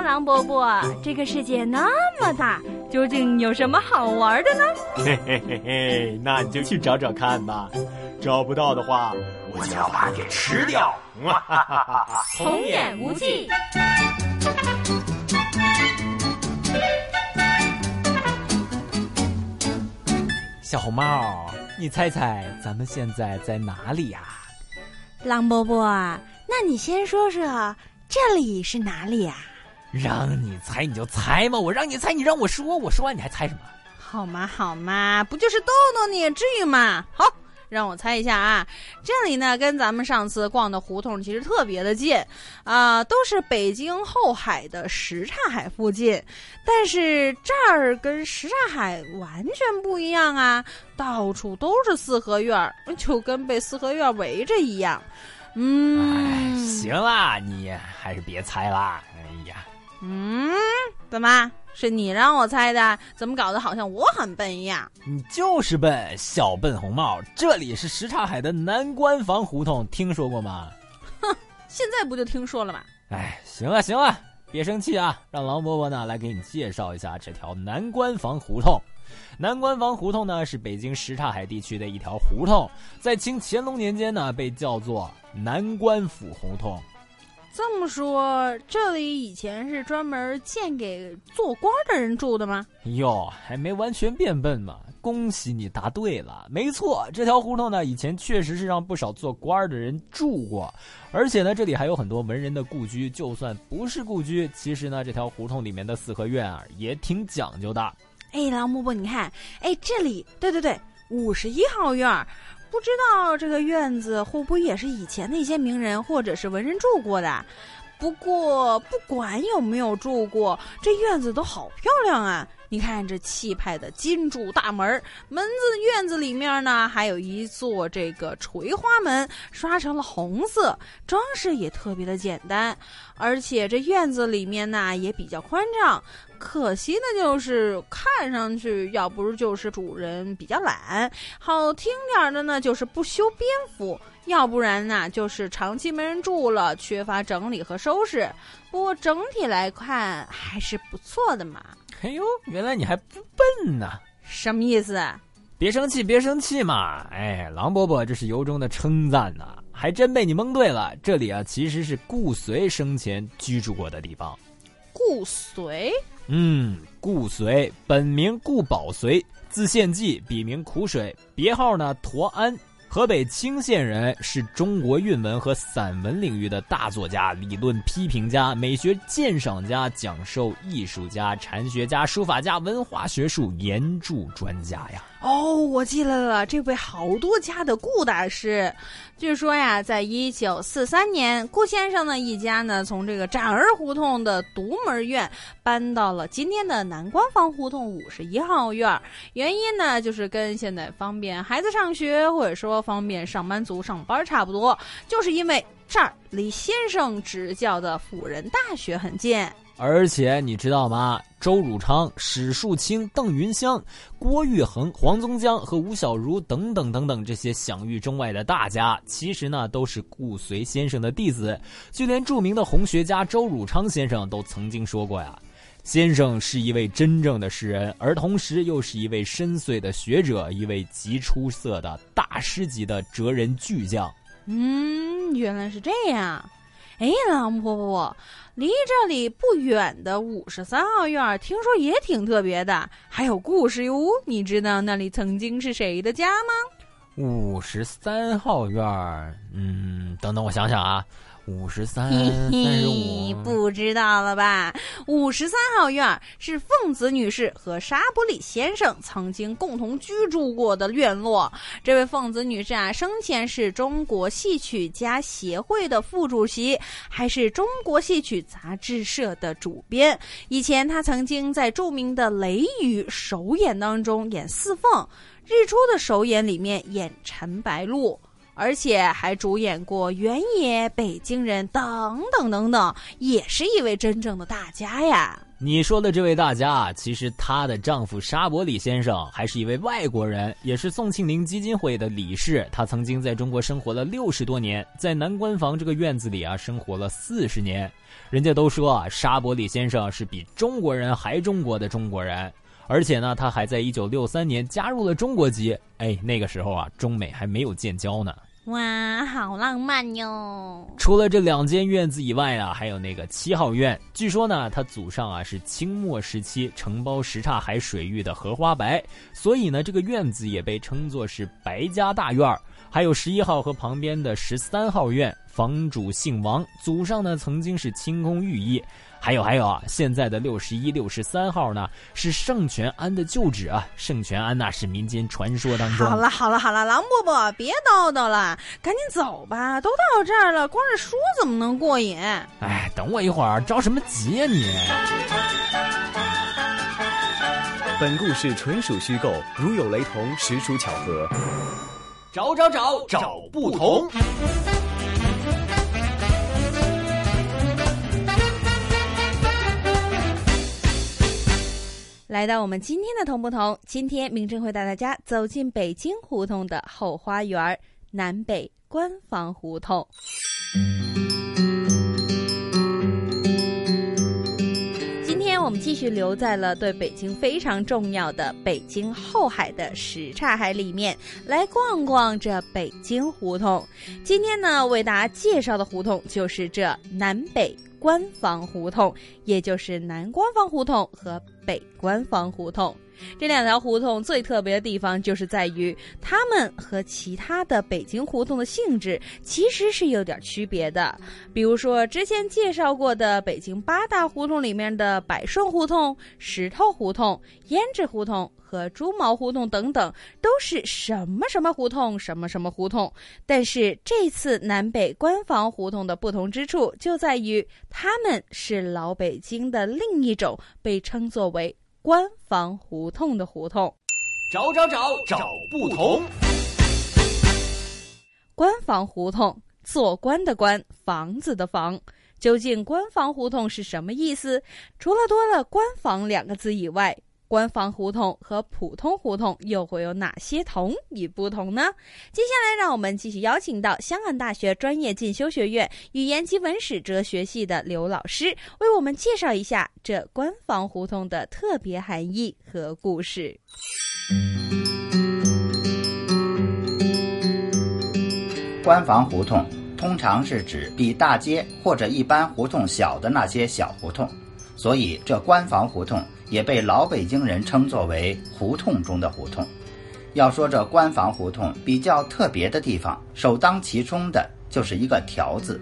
说，狼伯伯，这个世界那么大，究竟有什么好玩的呢？嘿嘿嘿嘿，那你就去找找看吧。找不到的话，我就要把你给吃掉。哈哈哈哈童言无忌。小红帽，你猜猜咱们现在在哪里呀？狼伯伯，那你先说说这里是哪里呀？让你猜你就猜嘛，我让你猜，你让我说，我说完你还猜什么？好嘛好嘛，不就是逗逗你，至于吗？好。让我猜一下啊，这里呢跟咱们上次逛的胡同其实特别的近，啊，都是北京后海的什刹海附近，但是这儿跟什刹海完全不一样啊，到处都是四合院，就跟被四合院围着一样。嗯，行啦，你还是别猜啦。嗯，怎么？是你让我猜的，怎么搞得好像我很笨一样？你就是笨，小笨红帽。这里是什刹海的南关房胡同，听说过吗？哼，现在不就听说了吗？哎，行了行了，别生气啊，让狼伯伯呢来给你介绍一下这条南关房胡同。南关房胡同呢是北京什刹海地区的一条胡同，在清乾隆年间呢被叫做南关府胡同。这么说，这里以前是专门建给做官的人住的吗？哟，还没完全变笨嘛！恭喜你答对了，没错，这条胡同呢，以前确实是让不少做官的人住过，而且呢，这里还有很多文人的故居。就算不是故居，其实呢，这条胡同里面的四合院啊，也挺讲究的。哎，老木木，你看，哎，这里，对对对，五十一号院。不知道这个院子会不会也是以前的一些名人或者是文人住过的？不过不管有没有住过，这院子都好漂亮啊！你看这气派的金柱大门，门子院子里面呢还有一座这个垂花门，刷成了红色，装饰也特别的简单。而且这院子里面呢也比较宽敞。可惜的就是看上去，要不是就是主人比较懒，好听点的呢就是不修边幅，要不然呢就是长期没人住了，缺乏整理和收拾。不过整体来看还是不错的嘛。哎呦，原来你还不笨呢？什么意思？别生气，别生气嘛！哎，狼伯伯这是由衷的称赞呐，还真被你蒙对了。这里啊其实是顾随生前居住过的地方。顾随。嗯，顾随本名顾宝随，字献济，笔名苦水，别号呢驼安，河北清县人，是中国韵文和散文领域的大作家、理论批评家、美学鉴赏家、讲授艺术家、禅学家、书法家、文化学术研著专家呀。哦，我记来了，这位好多家的顾大师。据说呀，在一九四三年，顾先生呢一家呢从这个展儿胡同的独门院搬到了今天的南官房胡同五十一号院。原因呢，就是跟现在方便孩子上学，或者说方便上班族上班差不多，就是因为这儿离先生执教的辅仁大学很近。而且你知道吗？周汝昌、史树清、邓云香、郭玉衡、黄宗江和吴小如等等等等这些享誉中外的大家，其实呢都是顾随先生的弟子。就连著名的红学家周汝昌先生都曾经说过呀：“先生是一位真正的诗人，而同时又是一位深邃的学者，一位极出色的大师级的哲人巨匠。”嗯，原来是这样。哎，狼婆婆，离这里不远的五十三号院，听说也挺特别的，还有故事哟。你知道那里曾经是谁的家吗？五十三号院，嗯，等等，我想想啊。五十三，三十五，不知道了吧？五十三号院是凤子女士和沙伯里先生曾经共同居住过的院落。这位凤子女士啊，生前是中国戏曲家协会的副主席，还是中国戏曲杂志社的主编。以前她曾经在著名的《雷雨》首演当中演四凤，《日出》的首演里面演陈白露。而且还主演过《原野》《北京人》等等等等，也是一位真正的大家呀。你说的这位大家，其实她的丈夫沙伯里先生还是一位外国人，也是宋庆龄基金会的理事。他曾经在中国生活了六十多年，在南关房这个院子里啊生活了四十年。人家都说啊，沙伯里先生是比中国人还中国的中国人，而且呢，他还在一九六三年加入了中国籍。哎，那个时候啊，中美还没有建交呢。哇，好浪漫哟！除了这两间院子以外啊，还有那个七号院。据说呢，他祖上啊是清末时期承包什刹海水域的荷花白，所以呢，这个院子也被称作是白家大院还有十一号和旁边的十三号院，房主姓王，祖上呢曾经是清宫御医。还有还有啊，现在的六十一、六十三号呢，是圣泉庵的旧址啊。圣泉庵那是民间传说当中。好了好了好了，狼伯伯别叨叨了，赶紧走吧，都到这儿了，光是说怎么能过瘾？哎，等我一会儿，着什么急呀你？本故事纯属虚构，如有雷同，实属巧合。找找找找不同。来到我们今天的同不同，今天明正会带大家走进北京胡同的后花园南北官房胡同。我们继续留在了对北京非常重要的北京后海的什刹海里面，来逛逛这北京胡同。今天呢，为大家介绍的胡同就是这南北。官房胡同，也就是南官房胡同和北官房胡同，这两条胡同最特别的地方，就是在于它们和其他的北京胡同的性质其实是有点区别的。比如说之前介绍过的北京八大胡同里面的百顺胡同、石头胡同、胭脂胡同。和猪毛胡同等等都是什么什么胡同，什么什么胡同。但是这次南北官房胡同的不同之处就在于，它们是老北京的另一种被称作为官房胡同的胡同。找找找找不同。官房胡同，做官的官，房子的房。究竟官房胡同是什么意思？除了多了“官房”两个字以外。官房胡同和普通胡同又会有哪些同与不同呢？接下来，让我们继续邀请到香港大学专业进修学院语言及文史哲学系的刘老师，为我们介绍一下这官房胡同的特别含义和故事。官房胡同通常是指比大街或者一般胡同小的那些小胡同，所以这官房胡同。也被老北京人称作为胡同中的胡同。要说这官房胡同比较特别的地方，首当其冲的就是一个“条”字。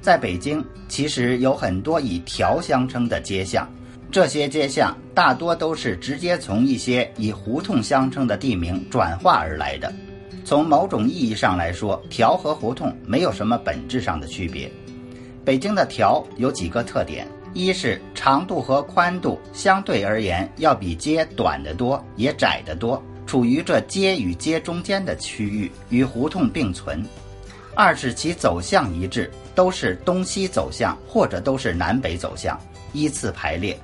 在北京，其实有很多以“条”相称的街巷，这些街巷大多都是直接从一些以胡同相称的地名转化而来的。从某种意义上来说，条和胡同没有什么本质上的区别。北京的条有几个特点。一是长度和宽度相对而言要比街短得多，也窄得多，处于这街与街中间的区域，与胡同并存；二是其走向一致，都是东西走向或者都是南北走向，依次排列，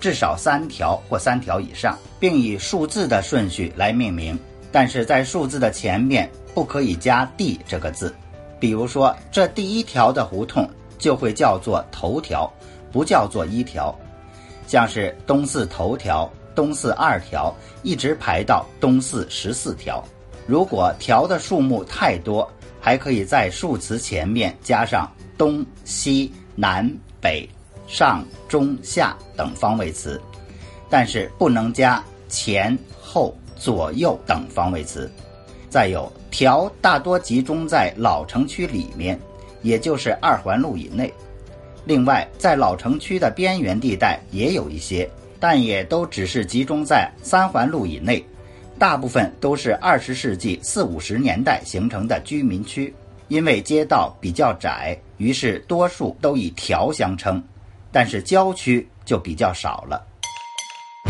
至少三条或三条以上，并以数字的顺序来命名。但是在数字的前面不可以加“地”这个字，比如说这第一条的胡同就会叫做头条。不叫做一条，像是东四头条、东四二条，一直排到东四十四条。如果条的数目太多，还可以在数词前面加上东西南北上中下等方位词，但是不能加前后左右等方位词。再有，条大多集中在老城区里面，也就是二环路以内。另外，在老城区的边缘地带也有一些，但也都只是集中在三环路以内，大部分都是二十世纪四五十年代形成的居民区。因为街道比较窄，于是多数都以条相称，但是郊区就比较少了。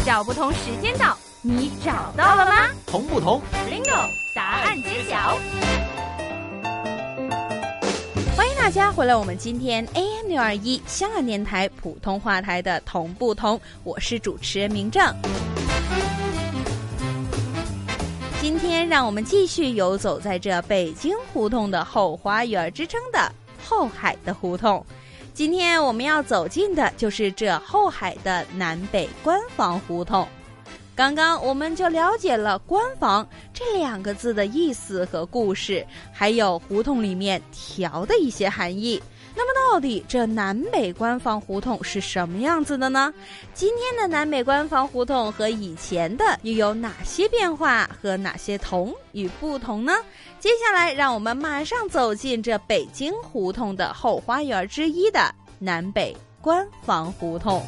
找不同时间到，你找到了吗？同不同？Bingo，答案揭晓。大家回来，我们今天 AM 六二一香港电台普通话台的同不同，我是主持人明正。今天让我们继续游走在这北京胡同的后花园之称的后海的胡同。今天我们要走进的就是这后海的南北官房胡同。刚刚我们就了解了“关房”这两个字的意思和故事，还有胡同里面条的一些含义。那么，到底这南北关房胡同是什么样子的呢？今天的南北关房胡同和以前的又有哪些变化和哪些同与不同呢？接下来，让我们马上走进这北京胡同的后花园之一的南北关房胡同。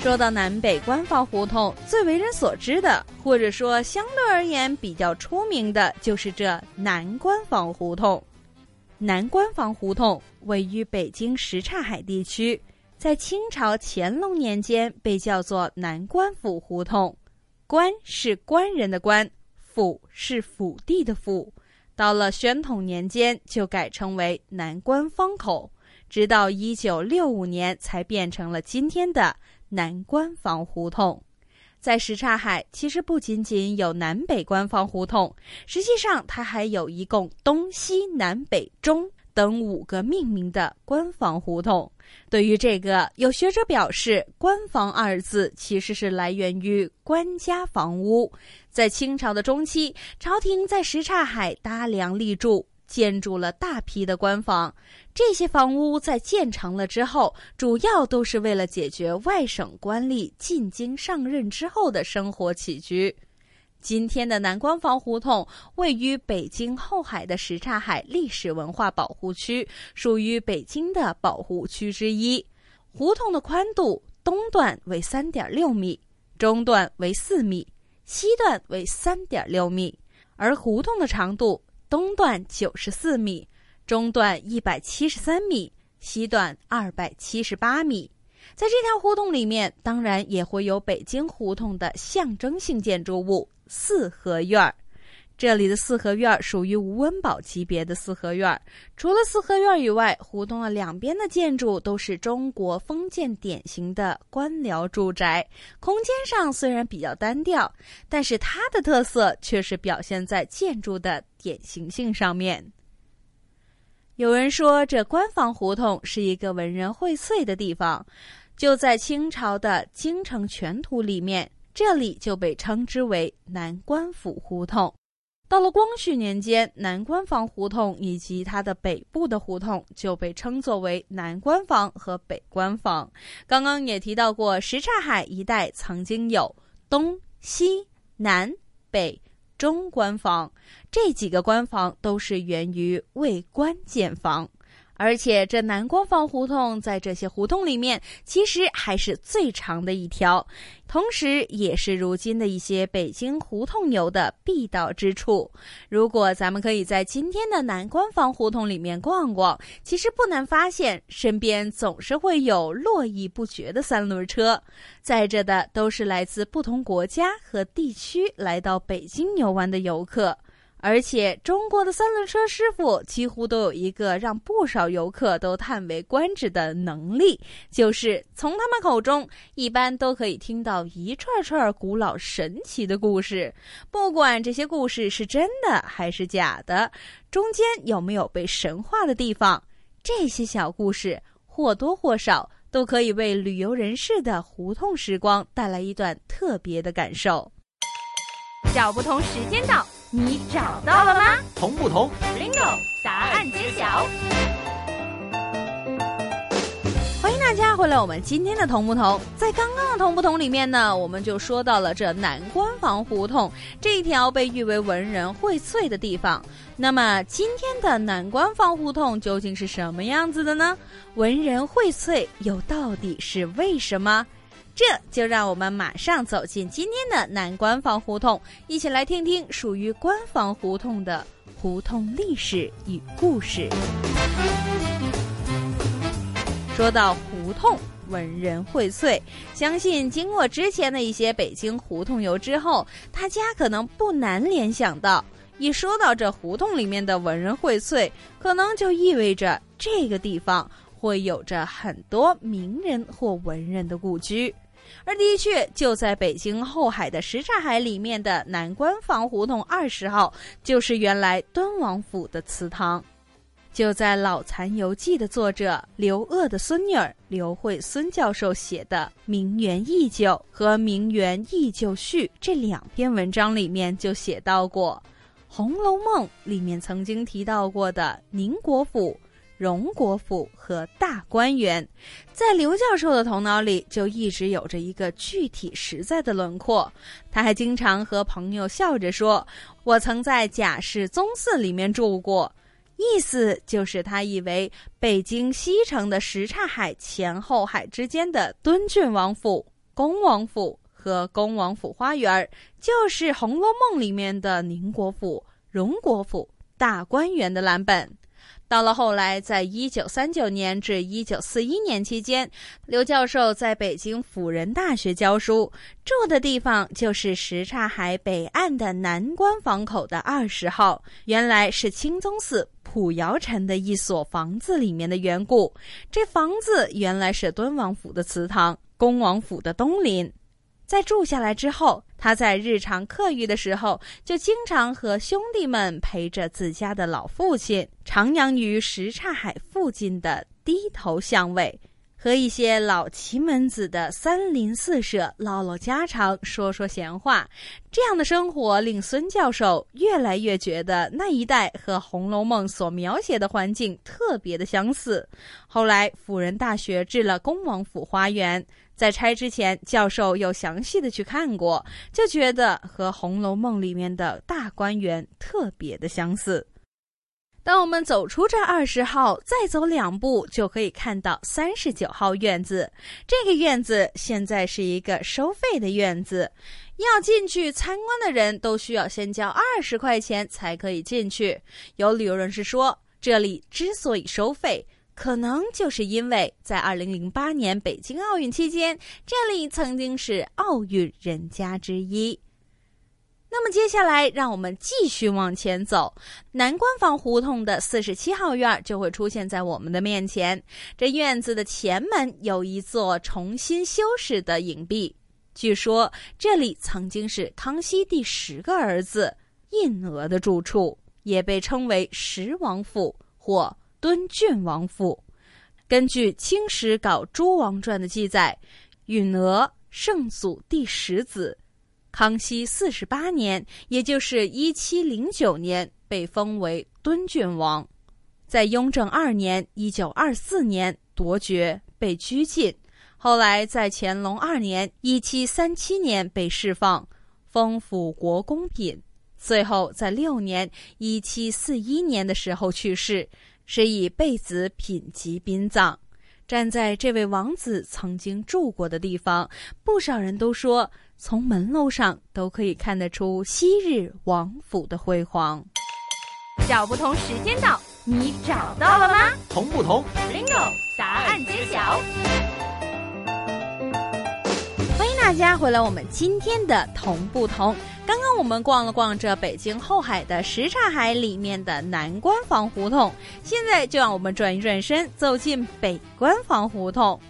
说到南北官房胡同，最为人所知的，或者说相对而言比较出名的，就是这南官房胡同。南官房胡同位于北京什刹海地区，在清朝乾隆年间被叫做南官府胡同。官是官人的官，府是府地的府。到了宣统年间，就改称为南官方口，直到一九六五年才变成了今天的。南官房胡同，在什刹海其实不仅仅有南北官房胡同，实际上它还有一共东西南北中等五个命名的官房胡同。对于这个，有学者表示，“官房”二字其实是来源于官家房屋。在清朝的中期，朝廷在什刹海搭梁立柱。建筑了大批的官房，这些房屋在建成了之后，主要都是为了解决外省官吏进京上任之后的生活起居。今天的南关房胡同位于北京后海的什刹海历史文化保护区，属于北京的保护区之一。胡同的宽度东段为三点六米，中段为四米，西段为三点六米，而胡同的长度。东段九十四米，中段一百七十三米，西段二百七十八米。在这条胡同里面，当然也会有北京胡同的象征性建筑物四合院儿。这里的四合院属于吴文宝级别的四合院。除了四合院以外，胡同的两边的建筑都是中国封建典型的官僚住宅。空间上虽然比较单调，但是它的特色却是表现在建筑的。典型性上面，有人说这官房胡同是一个文人荟萃的地方，就在清朝的《京城全图》里面，这里就被称之为南官府胡同。到了光绪年间，南官房胡同以及它的北部的胡同就被称作为南官房和北官房。刚刚也提到过，什刹海一带曾经有东西南北。中官房这几个官房都是源于为官建房，而且这南官房胡同在这些胡同里面其实还是最长的一条。同时，也是如今的一些北京胡同游的必到之处。如果咱们可以在今天的南官房胡同里面逛逛，其实不难发现，身边总是会有络绎不绝的三轮车，载着的都是来自不同国家和地区来到北京游玩的游客。而且，中国的三轮车师傅几乎都有一个让不少游客都叹为观止的能力，就是从他们口中一般都可以听到一串串古老神奇的故事。不管这些故事是真的还是假的，中间有没有被神化的地方，这些小故事或多或少都可以为旅游人士的胡同时光带来一段特别的感受。找不同时间到。你找到了吗？同不同？Ringo，答案揭晓。欢迎大家回来，我们今天的同不同，在刚刚的同不同里面呢，我们就说到了这南关房胡同这一条被誉为文人荟萃的地方。那么今天的南关房胡同究竟是什么样子的呢？文人荟萃又到底是为什么？这就让我们马上走进今天的南官房胡同，一起来听听属于官房胡同的胡同历史与故事。说到胡同，文人荟萃，相信经过之前的一些北京胡同游之后，大家可能不难联想到一说到这胡同里面的文人荟萃，可能就意味着这个地方会有着很多名人或文人的故居。而的确，就在北京后海的什刹海里面的南关房胡同二十号，就是原来敦王府的祠堂。就在《老残游记》的作者刘鄂的孙女儿刘慧孙教授写的《名园忆旧》和《名园忆旧序》这两篇文章里面，就写到过《红楼梦》里面曾经提到过的宁国府。荣国府和大观园，在刘教授的头脑里就一直有着一个具体实在的轮廓。他还经常和朋友笑着说：“我曾在贾氏宗祠里面住过。”意思就是他以为北京西城的什刹海前后海之间的敦郡王府、恭王府和恭王府花园，就是《红楼梦》里面的宁国府、荣国府、大观园的蓝本。到了后来，在一九三九年至一九四一年期间，刘教授在北京辅仁大学教书，住的地方就是什刹海北岸的南关房口的二十号，原来是清宗寺普尧臣的一所房子里面的缘故。这房子原来是敦王府的祠堂，恭王府的东邻。在住下来之后，他在日常课余的时候，就经常和兄弟们陪着自家的老父亲，徜徉于什刹海附近的低头巷尾，和一些老奇门子的三邻四舍唠唠家常，说说闲话。这样的生活令孙教授越来越觉得那一带和《红楼梦》所描写的环境特别的相似。后来，辅仁大学置了恭王府花园。在拆之前，教授又详细的去看过，就觉得和《红楼梦》里面的大观园特别的相似。当我们走出这二十号，再走两步就可以看到三十九号院子。这个院子现在是一个收费的院子，要进去参观的人都需要先交二十块钱才可以进去。有旅游人士说，这里之所以收费。可能就是因为在二零零八年北京奥运期间，这里曾经是奥运人家之一。那么接下来，让我们继续往前走，南关房胡同的四十七号院就会出现在我们的面前。这院子的前门有一座重新修饰的影壁，据说这里曾经是康熙第十个儿子胤禌的住处，也被称为十王府或。敦郡王府，根据《清史稿诸王传》的记载，允娥圣祖第十子，康熙四十八年，也就是一七零九年，被封为敦郡王。在雍正二年（一九二四年）夺爵，被拘禁。后来在乾隆二年（一七三七年）被释放，封辅国公品。最后在六年（一七四一年）的时候去世。是以贝子品级殡葬，站在这位王子曾经住过的地方，不少人都说，从门楼上都可以看得出昔日王府的辉煌。找不同时间到，你找到了吗？同不同？Bingo，答案揭晓。欢迎大家回来，我们今天的同不同。刚刚我们逛了逛这北京后海的什刹海里面的南关房胡同，现在就让我们转一转身，走进北关房胡同。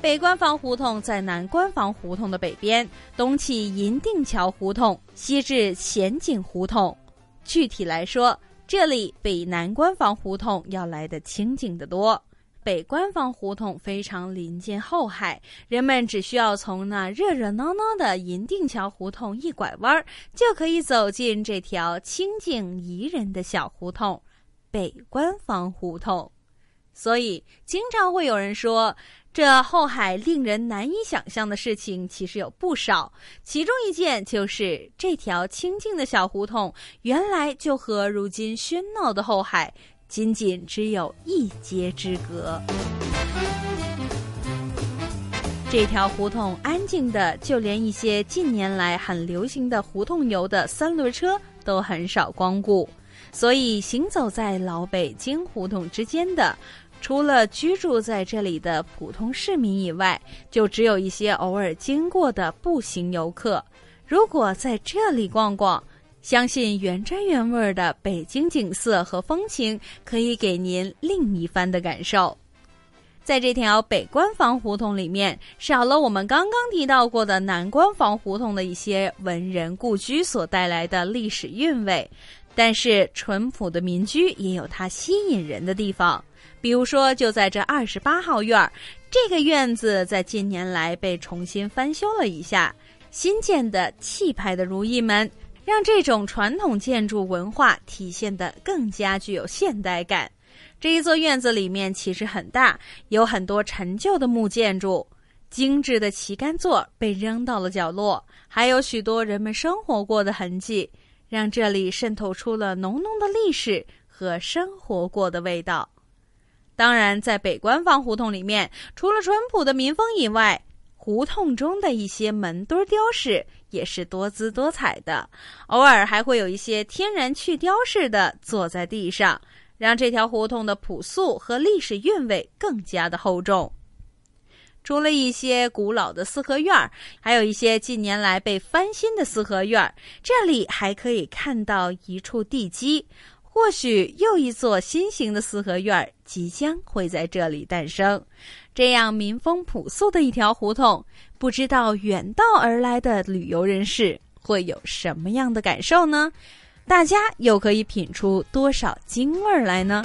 北官房胡同在南官房胡同的北边，东起银锭桥胡同，西至前景胡同。具体来说，这里比南官房胡同要来的清静得多。北官房胡同非常临近后海，人们只需要从那热热闹闹的银锭桥胡同一拐弯，就可以走进这条清静宜人的小胡同——北官房胡同。所以，经常会有人说，这后海令人难以想象的事情其实有不少。其中一件就是这条清静的小胡同，原来就和如今喧闹的后海。仅仅只有一街之隔，这条胡同安静的，就连一些近年来很流行的胡同游的三轮车都很少光顾。所以，行走在老北京胡同之间的，除了居住在这里的普通市民以外，就只有一些偶尔经过的步行游客。如果在这里逛逛，相信原汁原味的北京景色和风情，可以给您另一番的感受。在这条北关房胡同里面，少了我们刚刚提到过的南关房胡同的一些文人故居所带来的历史韵味，但是淳朴的民居也有它吸引人的地方。比如说，就在这二十八号院儿，这个院子在近年来被重新翻修了一下，新建的气派的如意门，让这种传统建筑文化体现得更加具有现代感。这一座院子里面其实很大，有很多陈旧的木建筑，精致的旗杆座被扔到了角落，还有许多人们生活过的痕迹，让这里渗透出了浓浓的历史和生活过的味道。当然，在北官方胡同里面，除了淳朴的民风以外，胡同中的一些门墩雕饰也是多姿多彩的，偶尔还会有一些天然去雕饰的坐在地上。让这条胡同的朴素和历史韵味更加的厚重。除了一些古老的四合院儿，还有一些近年来被翻新的四合院儿，这里还可以看到一处地基，或许又一座新型的四合院儿即将会在这里诞生。这样民风朴素的一条胡同，不知道远道而来的旅游人士会有什么样的感受呢？大家又可以品出多少京味儿来呢？